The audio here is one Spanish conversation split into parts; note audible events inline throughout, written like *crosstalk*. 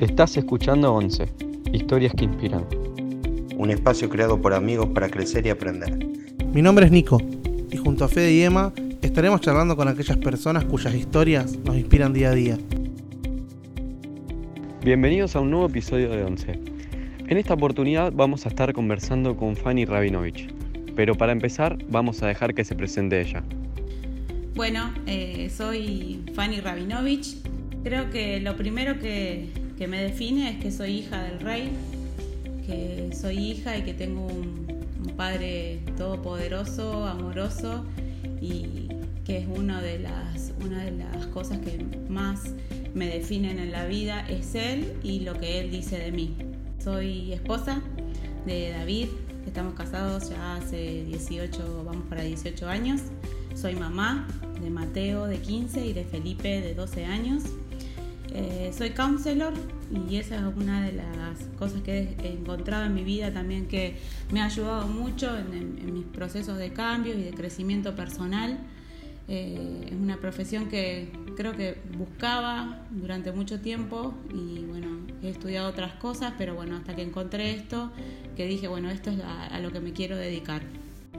Estás escuchando 11, historias que inspiran. Un espacio creado por amigos para crecer y aprender. Mi nombre es Nico y junto a Fede y Emma estaremos charlando con aquellas personas cuyas historias nos inspiran día a día. Bienvenidos a un nuevo episodio de 11. En esta oportunidad vamos a estar conversando con Fanny Rabinovich, pero para empezar vamos a dejar que se presente ella. Bueno, eh, soy Fanny Rabinovich. Creo que lo primero que, que, me define es que soy hija del rey, que soy hija y que tengo un, un padre todopoderoso, amoroso y que es una de, las, una de las cosas que más me definen en la vida, es él y lo que él dice de mí. Soy esposa de David, estamos casados ya hace 18, vamos para 18 años. Soy mamá de Mateo de 15 y de Felipe de 12 años. Eh, soy counselor y esa es una de las cosas que he encontrado en mi vida también que me ha ayudado mucho en, en, en mis procesos de cambio y de crecimiento personal. Eh, es una profesión que creo que buscaba durante mucho tiempo y bueno, he estudiado otras cosas, pero bueno, hasta que encontré esto, que dije, bueno, esto es a, lo que me quiero dedicar.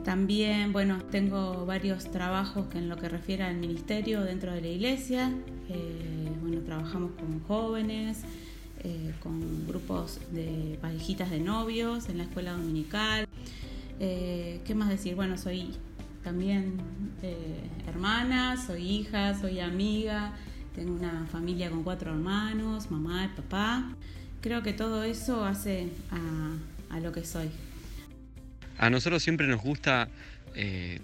También, bueno, tengo varios trabajos que en lo que refiere al ministerio dentro de la iglesia. Eh, trabajamos con jóvenes, eh, con grupos de parejitas de novios en la escuela dominical. Eh, ¿Qué más decir? Bueno, soy también eh, hermana, soy hija, soy amiga, tengo una familia con cuatro hermanos, mamá y papá. Creo que todo eso hace a, lo que soy. A nosotros siempre nos gusta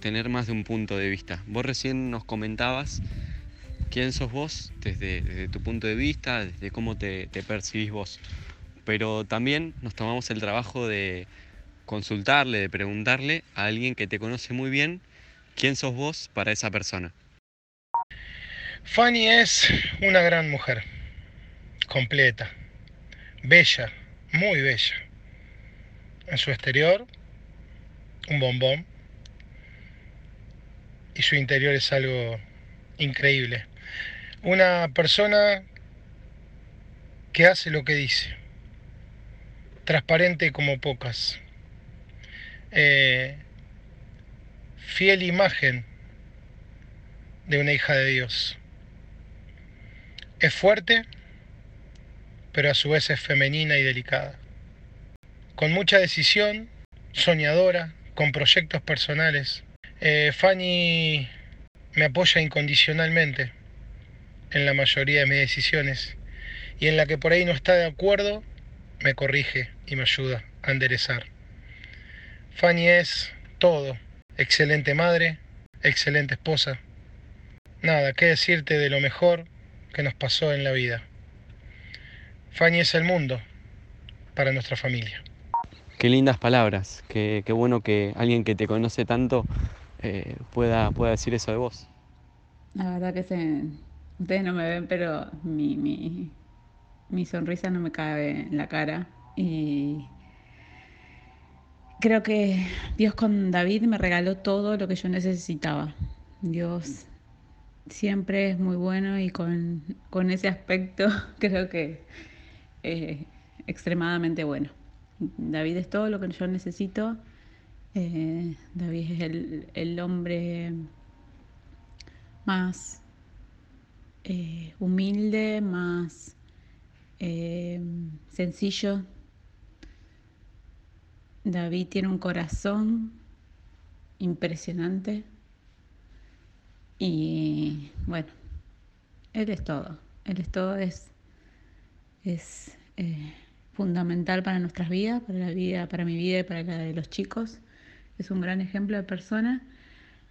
tener más de un punto de vista. Vos recién nos comentabas quién sos vos desde, tu punto de vista, desde cómo te, te, percibís vos. Pero también nos tomamos el trabajo de consultarle, de preguntarle a alguien que te conoce muy bien quién sos vos para esa persona. Fanny es una gran mujer, completa, bella, muy bella. En su exterior un bombón y su interior es algo increíble. Una persona que hace lo que dice, transparente como pocas, eh, fiel imagen de una hija de Dios. Es fuerte, pero a su vez es femenina y delicada. Con mucha decisión, soñadora, con proyectos personales. Eh, Fanny me apoya incondicionalmente en la mayoría de mis decisiones y en la que por ahí no está de acuerdo, me corrige y me ayuda a enderezar. Fanny es todo, excelente madre, excelente esposa. Nada, qué decirte de lo mejor que nos pasó en la vida. Fanny es el mundo para nuestra familia. Qué lindas palabras, qué, qué bueno que alguien que te conoce tanto eh, pueda, pueda decir eso de vos. La verdad que se, ustedes no me ven, pero mi, mi, mi sonrisa no me cabe en la cara. Y creo que Dios con David me regaló todo lo que yo necesitaba. Dios siempre es muy bueno y con, con ese aspecto *laughs* creo que es extremadamente bueno. David es todo lo que yo necesito. Eh, David es el, el hombre más eh, humilde, más eh, sencillo. David tiene un corazón impresionante y bueno, él es todo, él es todo, es, es eh, fundamental para nuestras vidas, para la vida, para mi vida y para la de los chicos. Es un gran ejemplo de persona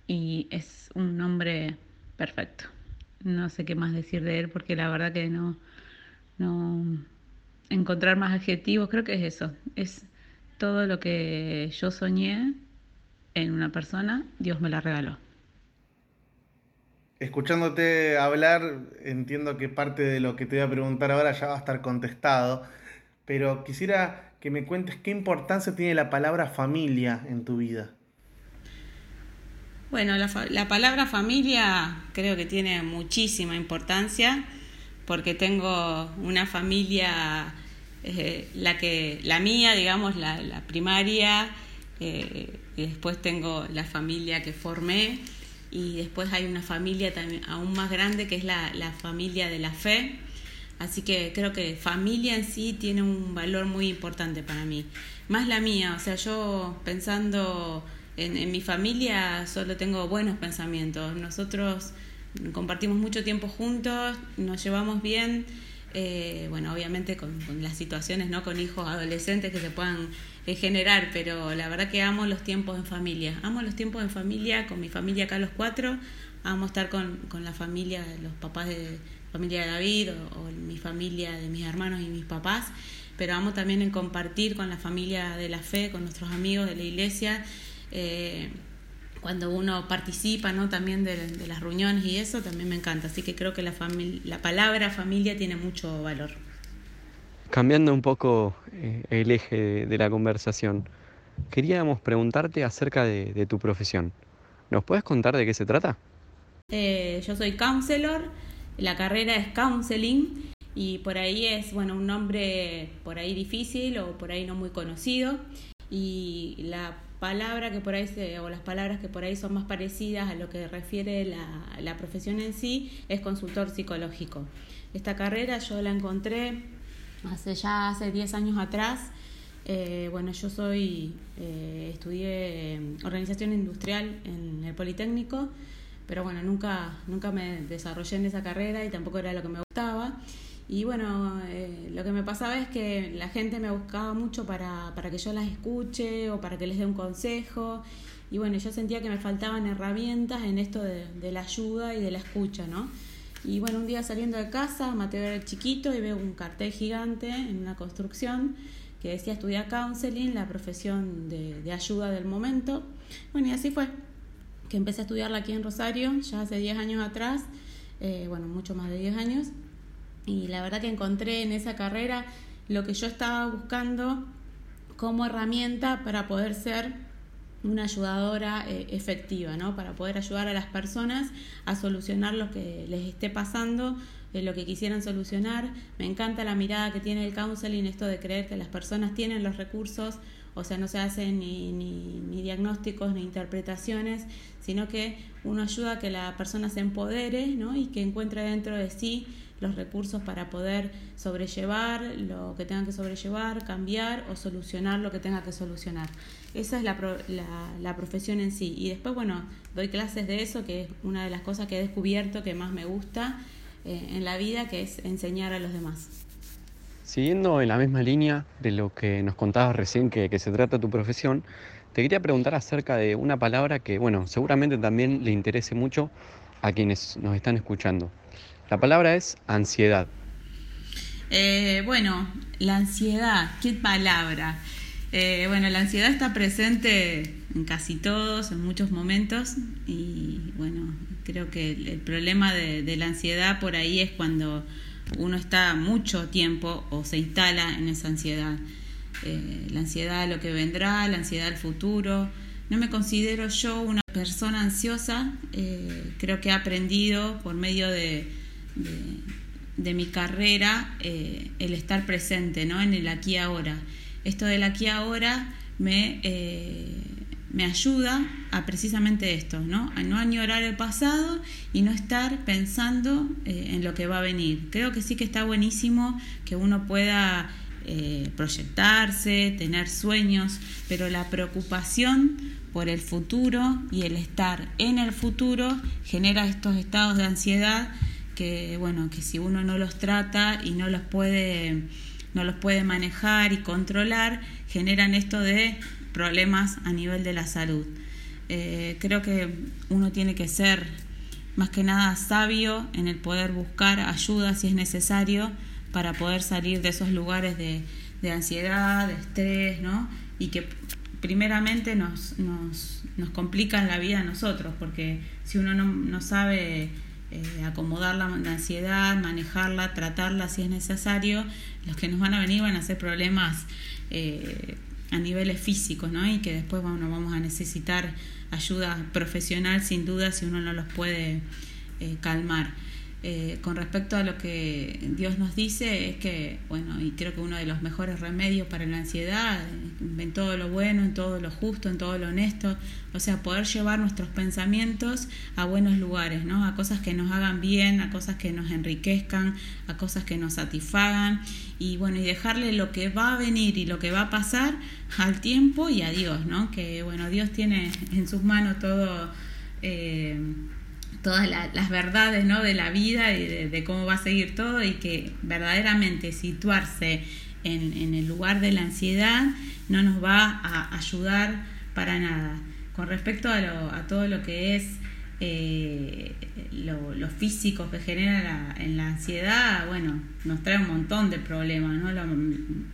y es un hombre perfecto. No sé qué más decir de él porque la verdad que no, no encontrar más adjetivos, creo que es eso, es todo lo que yo soñé en una persona, Dios me la regaló. Escuchándote hablar, entiendo que parte de lo que te voy a preguntar ahora ya va a estar contestado pero quisiera que me cuentes qué importancia tiene la palabra familia en tu vida. Bueno, la, la, palabra familia creo que tiene muchísima importancia porque tengo una familia, eh, la, que, la mía, digamos, la, primaria, eh, y después tengo la familia que formé, y después hay una familia también aún más grande que es la, la familia de la fe. Así que creo que familia en sí tiene un valor muy importante para mí. Más la mía, o sea, yo pensando en, en mi familia solo tengo buenos pensamientos. Nosotros compartimos mucho tiempo juntos, nos llevamos bien, eh, bueno, obviamente con, las situaciones, ¿no? Con hijos adolescentes que se puedan eh, generar, pero la verdad que amo los tiempos en familia, amo los tiempos en familia, con mi familia acá los cuatro, amo estar con, con la familia, los papás de familia de David o, mi familia de mis hermanos y mis papás, pero amo también en compartir con la familia de la fe, con nuestros amigos de la iglesia. Eh, cuando uno participa ¿no? también de, las reuniones y eso, también me encanta. Así que creo que la, la palabra familia tiene mucho valor. Cambiando un poco eh, el eje de, la conversación, queríamos preguntarte acerca de, tu profesión. ¿Nos puedes contar de qué se trata? Eh, yo soy counselor, la carrera es counseling y por ahí es bueno un nombre por ahí difícil o por ahí no muy conocido y la palabra que por ahí o las palabras que por ahí son más parecidas a lo que refiere la, la profesión en sí es consultor psicológico. Esta carrera yo la encontré hace ya hace 10 años atrás. Eh, bueno, yo soy, eh, estudié organización industrial en el Politécnico, pero bueno, nunca, nunca me desarrollé en esa carrera y tampoco era lo que me gustaba. Y bueno, eh, lo que me pasaba es que la gente me buscaba mucho para, para que yo las escuche o para que les dé un consejo. Y bueno, yo sentía que me faltaban herramientas en esto de, de la ayuda y de la escucha, ¿no? Y bueno, un día saliendo de casa, Mateo era chiquito y veo un cartel gigante en una construcción que decía estudiar counseling, la profesión de, de ayuda del momento. Bueno, y así fue, que empecé a estudiarla aquí en Rosario, ya hace 10 años atrás, eh, bueno, mucho más de 10 años, y la verdad que encontré en esa carrera lo que yo estaba buscando como herramienta para poder ser una ayudadora eh, efectiva, ¿no? Para poder ayudar a las personas a solucionar lo que les esté pasando, eh, lo que quisieran solucionar. Me encanta la mirada que tiene el counseling, esto de creer que las personas tienen los recursos, o sea, no se hacen ni, ni, ni diagnósticos ni interpretaciones, sino que uno ayuda a que la persona se empodere, ¿no? Y que encuentre dentro de sí los recursos para poder sobrellevar lo que tenga que sobrellevar, cambiar o solucionar lo que tenga que solucionar. Esa es la, la, profesión en sí. Y después, bueno, doy clases de eso, que es una de las cosas que he descubierto que más me gusta eh, en la vida, que es enseñar a los demás. Siguiendo en la misma línea de lo que nos contabas recién que, que se trata tu profesión, te quería preguntar acerca de una palabra que, bueno, seguramente también le interese mucho a quienes nos están escuchando. La palabra es ansiedad. Eh, bueno, la ansiedad, ¿qué palabra? Eh, bueno, la ansiedad está presente en casi todos, en muchos momentos, y bueno, creo que el, problema de, la ansiedad por ahí es cuando uno está mucho tiempo o se instala en esa ansiedad. Eh, la ansiedad de lo que vendrá, la ansiedad del futuro. No me considero yo una persona ansiosa, creo que he aprendido por medio de, de, mi carrera eh, el estar presente ¿no? en el aquí ahora. Esto del aquí ahora me, eh, me ayuda a precisamente esto, ¿no? a no añorar el pasado y no estar pensando eh, en lo que va a venir. Creo que sí que está buenísimo que uno pueda proyectarse, tener sueños, pero la preocupación por el futuro y el estar en el futuro genera estos estados de ansiedad que bueno, que si uno no los trata y no los puede, no los puede manejar y controlar, generan esto de problemas a nivel de la salud. Eh, creo que uno tiene que ser más que nada sabio en el poder buscar ayuda si es necesario para poder salir de esos lugares de, ansiedad, de estrés, ¿no? Y que primeramente nos, nos, nos complican la vida a nosotros, porque si uno no, no sabe eh, acomodar la, ansiedad, manejarla, tratarla si es necesario, los que nos van a venir van a ser problemas eh, a niveles físicos, ¿no? Y que después bueno, vamos a necesitar ayuda profesional sin duda si uno no los puede eh, calmar. Eh, con respecto a lo que Dios nos dice es que, bueno, y creo que uno de los mejores remedios para la ansiedad, en todo lo bueno, en todo lo justo, en todo lo honesto, o sea, poder llevar nuestros pensamientos a buenos lugares, ¿no? A cosas que nos hagan bien, a cosas que nos enriquezcan, a cosas que nos satisfagan y bueno, y dejarle lo que va a venir y lo que va a pasar al tiempo y a Dios, ¿no? Que bueno, Dios tiene en sus manos todo... Eh, todas las verdades ¿no? de la vida y de, cómo va a seguir todo y que verdaderamente situarse en, el lugar de la ansiedad no nos va a ayudar para nada. Con respecto a, todo lo que es eh, lo, físico que genera en la ansiedad, bueno, nos trae un montón de problemas, ¿no?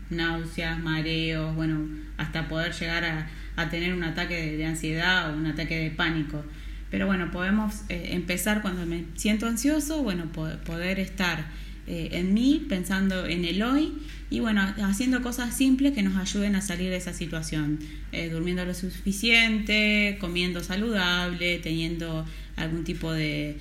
náuseas, mareos, bueno, hasta poder llegar a, tener un ataque de ansiedad o un ataque de pánico. Pero bueno, podemos eh, empezar cuando me siento ansioso, bueno, poder estar eh, en mí, pensando en el hoy y bueno, haciendo cosas simples que nos ayuden a salir de esa situación, eh, durmiendo lo suficiente, comiendo saludable, teniendo algún tipo de,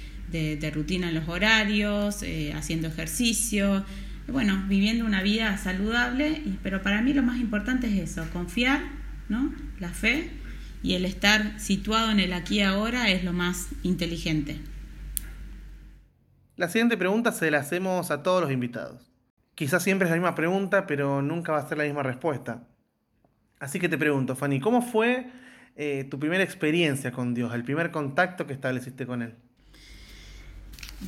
rutina en los horarios, haciendo ejercicio, bueno, viviendo una vida saludable, pero para mí lo más importante es eso, confiar, ¿no? La fe y el estar situado en el aquí y ahora es lo más inteligente. La siguiente pregunta se la hacemos a todos los invitados. Quizás siempre es la misma pregunta, pero nunca va a ser la misma respuesta. Así que te pregunto, Fanny, ¿cómo fue eh, tu primera experiencia con Dios, el primer contacto que estableciste con Él?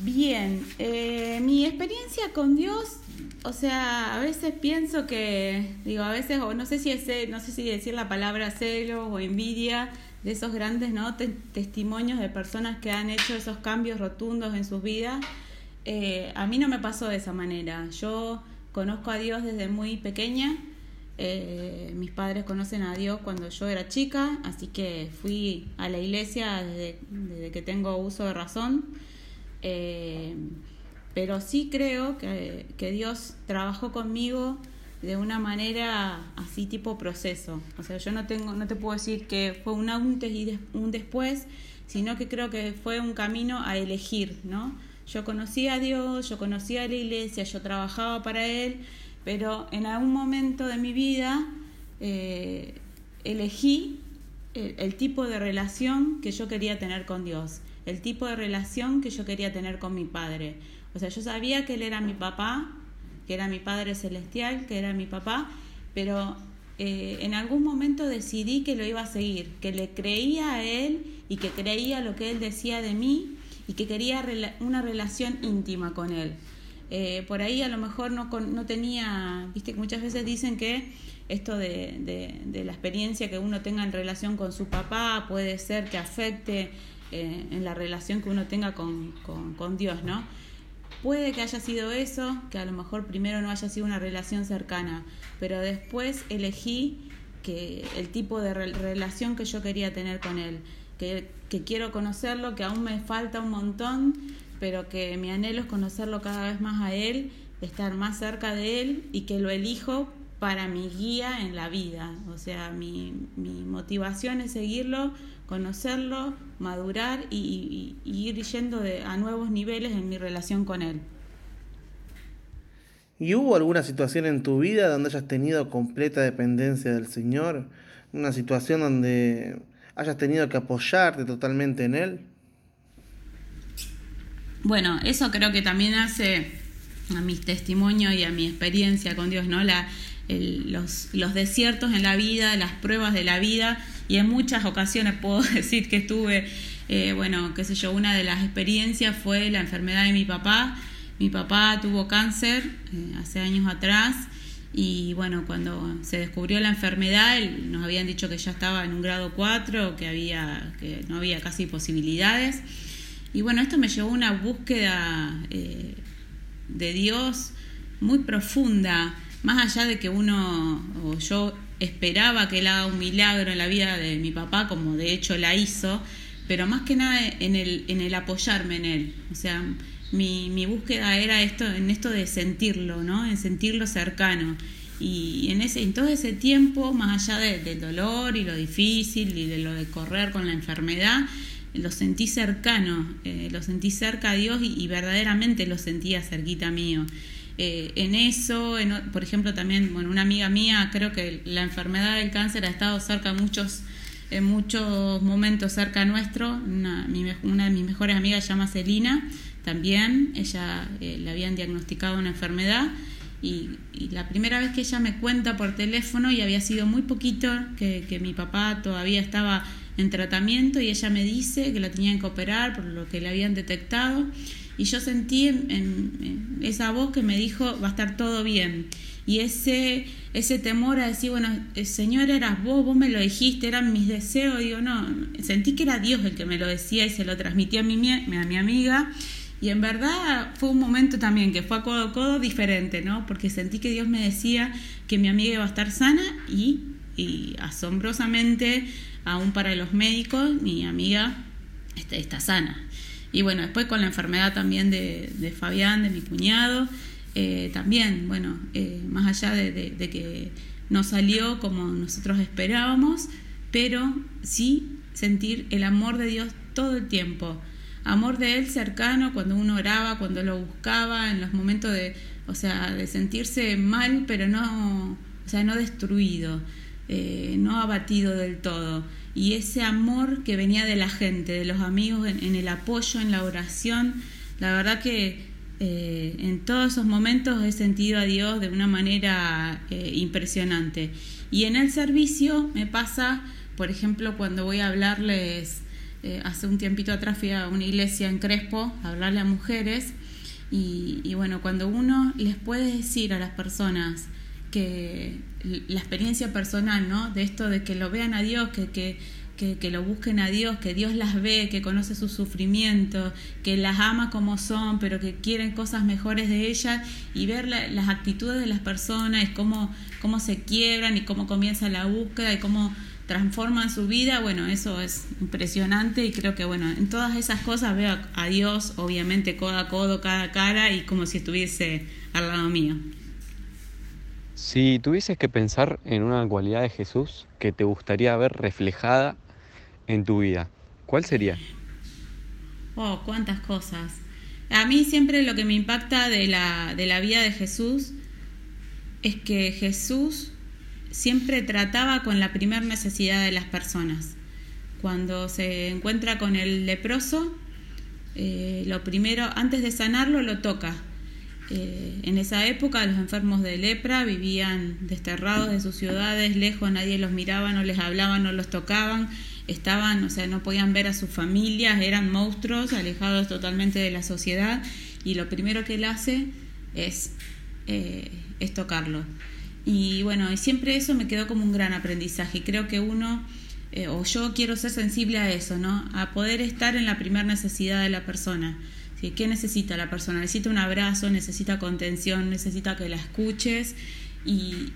Bien, eh, mi experiencia con Dios, o sea, a veces pienso que, digo, a veces, o no sé si es, no sé si decir la palabra celo o envidia de esos grandes ¿no? testimonios de personas que han hecho esos cambios rotundos en sus vidas. Eh, a mí no me pasó de esa manera. Yo conozco a Dios desde muy pequeña. Eh, mis padres conocen a Dios cuando yo era chica, así que fui a la iglesia desde, desde que tengo uso de razón. Eh, pero sí creo que, Dios trabajó conmigo de una manera así tipo proceso. O sea, yo no tengo, no te puedo decir que fue un antes y un después, sino que creo que fue un camino a elegir, ¿no? Yo conocía a Dios, yo conocía a la iglesia, yo trabajaba para Él, pero en algún momento de mi vida eh, elegí el tipo de relación que yo quería tener con Dios el tipo de relación que yo quería tener con mi padre. O sea, yo sabía que él era mi papá, que era mi padre celestial, que era mi papá, pero eh, en algún momento decidí que lo iba a seguir, que le creía a él y que creía lo que él decía de mí y que quería una relación íntima con él. Eh, por ahí a lo mejor no, no tenía, viste que muchas veces dicen que esto de, de, la experiencia que uno tenga en relación con su papá puede ser que afecte eh, en la relación que uno tenga con, con, Dios, ¿no? Puede que haya sido eso, que a lo mejor primero no haya sido una relación cercana, pero después elegí que el tipo de relación que yo quería tener con Él, que, que quiero conocerlo, que aún me falta un montón, pero que mi anhelo es conocerlo cada vez más a Él, estar más cerca de Él y que lo elijo para mi guía en la vida. O sea, mi, mi motivación es seguirlo conocerlo, madurar y, ir yendo a nuevos niveles en mi relación con Él. ¿Y hubo alguna situación en tu vida donde hayas tenido completa dependencia del Señor? ¿Una situación donde hayas tenido que apoyarte totalmente en Él? Bueno, eso creo que también hace a mis testimonios y a mi experiencia con Dios, ¿no? La, los, los desiertos en la vida, las pruebas de la vida, y en muchas ocasiones *laughs* puedo decir que estuve, eh, bueno, qué sé yo, una de las experiencias fue la enfermedad de mi papá. Mi papá tuvo cáncer eh, hace años atrás y bueno, cuando se descubrió la enfermedad, nos habían dicho que ya estaba en un grado 4, que, había, que no había casi posibilidades. Y bueno, esto me llevó a una búsqueda eh, de Dios muy profunda, más allá de que uno, o yo esperaba que él haga un milagro en la vida de mi papá, como de hecho la hizo, pero más que nada en el, en el apoyarme en él. O sea, mi, mi búsqueda era esto, en esto de sentirlo, ¿no? En sentirlo cercano. Y en, ese, en todo ese tiempo, más allá del dolor y lo difícil y de lo de correr con la enfermedad, lo sentí cercano, eh, lo sentí cerca a Dios y, verdaderamente lo sentía cerquita mío. Eh, en eso, por ejemplo, también, bueno, una amiga mía, creo que la enfermedad del cáncer ha estado cerca muchos, en muchos momentos cerca nuestro. Una, una de mis mejores amigas se llama Celina, también, ella eh, le habían diagnosticado una enfermedad. Y, la primera vez que ella me cuenta por teléfono, y había sido muy poquito, que, que mi papá todavía estaba en tratamiento y ella me dice que la tenían que operar por lo que le habían detectado. Y yo sentí en, esa voz que me dijo va a estar todo bien y ese ese temor a decir bueno eh, señor eras vos vos me lo dijiste eran mis deseos digo no sentí que era Dios el que me lo decía y se lo transmitía a mi, a mi amiga y en verdad fue un momento también que fue a codo a codo diferente, ¿no? Porque sentí que Dios me decía que mi amiga iba a estar sana y, y asombrosamente aún para los médicos, mi amiga está, está sana. Y bueno, después con la enfermedad también de, de Fabián, de mi cuñado, eh, también, bueno, eh, más allá de, de, que no salió como nosotros esperábamos, pero sí sentir el amor de Dios todo el tiempo. Amor de Él cercano cuando uno oraba, cuando lo buscaba, en los momentos de, o sea, de sentirse mal, pero no, o sea, no destruido. Eh, no abatido del todo. Y ese amor que venía de la gente, de los amigos, en, el apoyo, en la oración, la verdad que eh, en todos esos momentos he sentido a Dios de una manera eh, impresionante. Y en el servicio me pasa, por ejemplo, cuando voy a hablarles, hace un tiempito atrás fui a una iglesia en Crespo a hablarle a mujeres, y, y bueno, cuando uno les puede decir a las personas, que la experiencia personal, ¿no? De esto de que lo vean a Dios, que, que, que, lo busquen a Dios, que Dios las ve, que conoce su sufrimiento, que las ama como son, pero que quieren cosas mejores de ellas y ver las actitudes de las personas cómo, cómo se quiebran y cómo comienza la búsqueda y cómo transforman su vida, bueno, eso es impresionante y creo que, bueno, en todas esas cosas veo a Dios, obviamente, codo a codo, cara a cara y como si estuviese al lado mío. Si tuvieses que pensar en una cualidad de Jesús que te gustaría ver reflejada en tu vida, ¿cuál sería? Oh, cuántas cosas. A mí siempre lo que me impacta de la, de la vida de Jesús es que Jesús siempre trataba con la primera necesidad de las personas. Cuando se encuentra con el leproso, eh, lo primero, antes de sanarlo, lo toca eh, en esa época los enfermos de lepra vivían desterrados de sus ciudades, lejos, nadie los miraba, no les hablaba, no los tocaban, estaban, o sea, no podían ver a sus familias, eran monstruos, alejados totalmente de la sociedad, y lo primero que él hace es, eh, es tocarlo. Y bueno, y siempre eso me quedó como un gran aprendizaje, y creo que uno, eh, o yo quiero ser sensible a eso, ¿no? A poder estar en la primera necesidad de la persona ¿Qué necesita la persona? Necesita un abrazo, necesita contención, necesita que la escuches. Y,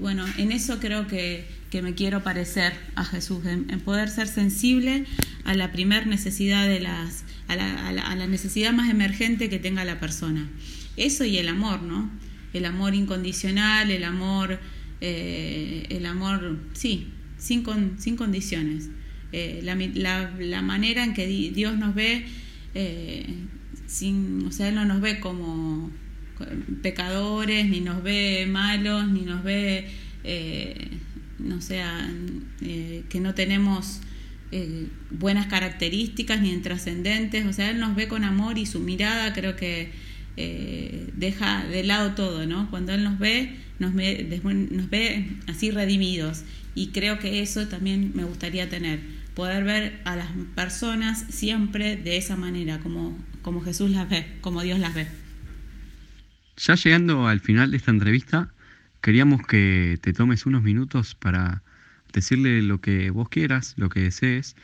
bueno, en eso creo que, me quiero parecer a Jesús, en, poder ser sensible a la primer necesidad de las, a la, necesidad más emergente que tenga la persona. Eso y el amor, ¿no? El amor incondicional, el amor, eh, el amor, sí, sin, sin condiciones. Eh, la, manera en que Dios nos ve eh, sin, o sea, Él no nos ve como pecadores, ni nos ve malos, ni nos ve, eh, no sea, eh, que no tenemos eh, buenas características ni trascendentes, o sea, Él nos ve con amor y su mirada creo que deja de lado todo, ¿no? Cuando Él nos ve, nos ve, nos ve así redimidos. Y creo que eso también me gustaría tener, poder ver a las personas siempre de esa manera, como como Jesús las ve, como Dios las ve. Ya llegando al final de esta entrevista, queríamos que te tomes unos minutos para decirle lo que vos quieras, lo que desees,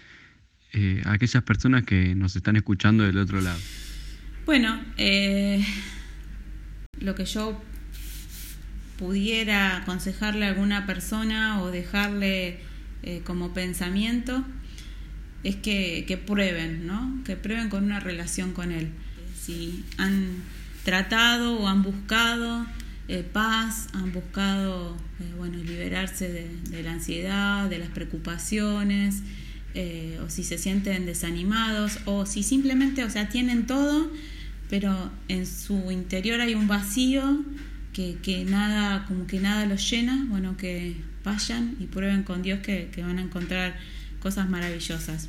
eh, a aquellas personas que nos están escuchando del otro lado. Bueno, eh, lo que yo pudiera aconsejarle a alguna persona o dejarle eh, como pensamiento es que, prueben, ¿no? Que prueben con una relación con Él. Si han tratado o han buscado eh, paz, han buscado, eh, bueno, liberarse de, la ansiedad, de las preocupaciones, eh, o si se sienten desanimados, o si simplemente, o sea, tienen todo, pero en su interior hay un vacío que, que nada, como que nada los llena, bueno, que vayan y prueben con Dios que, que van a encontrar cosas maravillosas.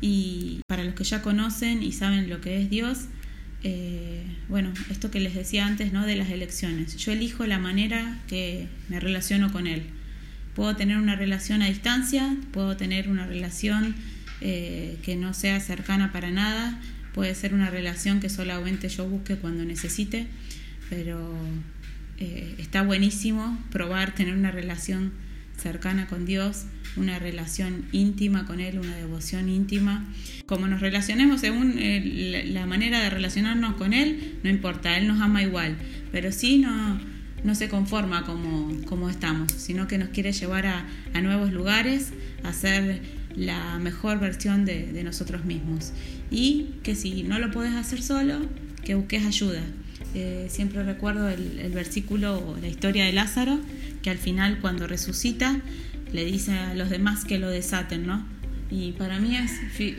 Y para los que ya conocen y saben lo que es Dios, eh, bueno, esto que les decía antes, ¿no? De las elecciones. Yo elijo la manera que me relaciono con Él. Puedo tener una relación a distancia, puedo tener una relación eh, que no sea cercana para nada, puede ser una relación que solamente yo busque cuando necesite, pero eh, está buenísimo probar tener una relación cercana con Dios, una relación íntima con Él, una devoción íntima. Como nos relacionemos según eh, la manera de relacionarnos con Él, no importa, Él nos ama igual, pero sí no, no se conforma como, como estamos, sino que nos quiere llevar a, a nuevos lugares, a ser la mejor versión de, de, nosotros mismos. Y que si no lo puedes hacer solo, que busques ayuda. Eh, siempre recuerdo el, versículo o la historia de Lázaro, que al final cuando resucita le dice a los demás que lo desaten, ¿no? Y para mí es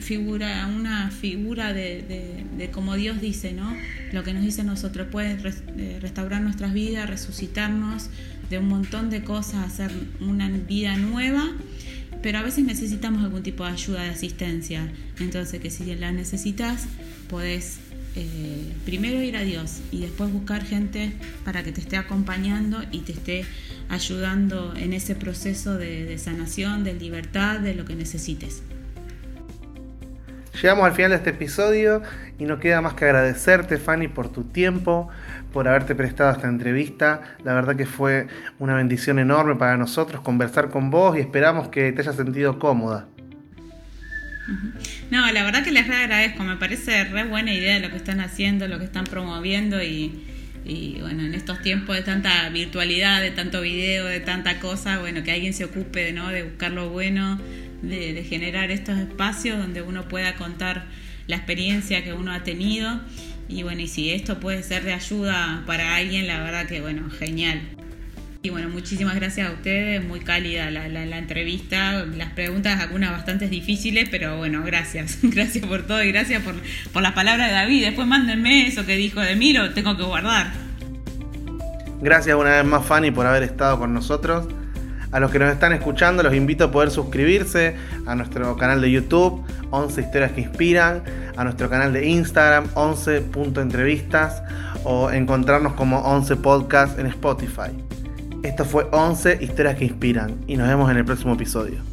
figura, una figura de, de, de, como Dios dice, ¿no? Lo que nos dice nosotros, puede eh, restaurar nuestras vidas, resucitarnos de un montón de cosas, hacer una vida nueva, pero a veces necesitamos algún tipo de ayuda, de asistencia. Entonces, que si la necesitas, podés eh, primero ir a Dios y después buscar gente para que te esté acompañando y te esté ayudando en ese proceso de, de sanación, de libertad, de lo que necesites. Llegamos al final de este episodio y no queda más que agradecerte, Fanny, por tu tiempo, por haberte prestado esta entrevista. La verdad que fue una bendición enorme para nosotros conversar con vos y esperamos que te hayas sentido cómoda. No, la verdad que les re agradezco, me parece re buena idea lo que están haciendo, lo que están promoviendo y, y, bueno, en estos tiempos de tanta virtualidad, de tanto video, de tanta cosa, bueno, que alguien se ocupe ¿no? de buscar lo bueno, de, de generar estos espacios donde uno pueda contar la experiencia que uno ha tenido y bueno, y si esto puede ser de ayuda para alguien, la verdad que bueno, genial. Y bueno, muchísimas gracias a ustedes, muy cálida la, entrevista, las preguntas algunas bastante difíciles, pero bueno, gracias, *laughs* gracias por todo y gracias por, por las palabras de David. Después mándenme eso que dijo de mí, lo tengo que guardar. Gracias una vez más Fanny por haber estado con nosotros. A los que nos están escuchando los invito a poder suscribirse a nuestro canal de YouTube, 11 historias que inspiran, a nuestro canal de Instagram, 11.entrevistas o encontrarnos como 11 podcast en Spotify. Esto fue 11 historias que inspiran y nos vemos en el próximo episodio.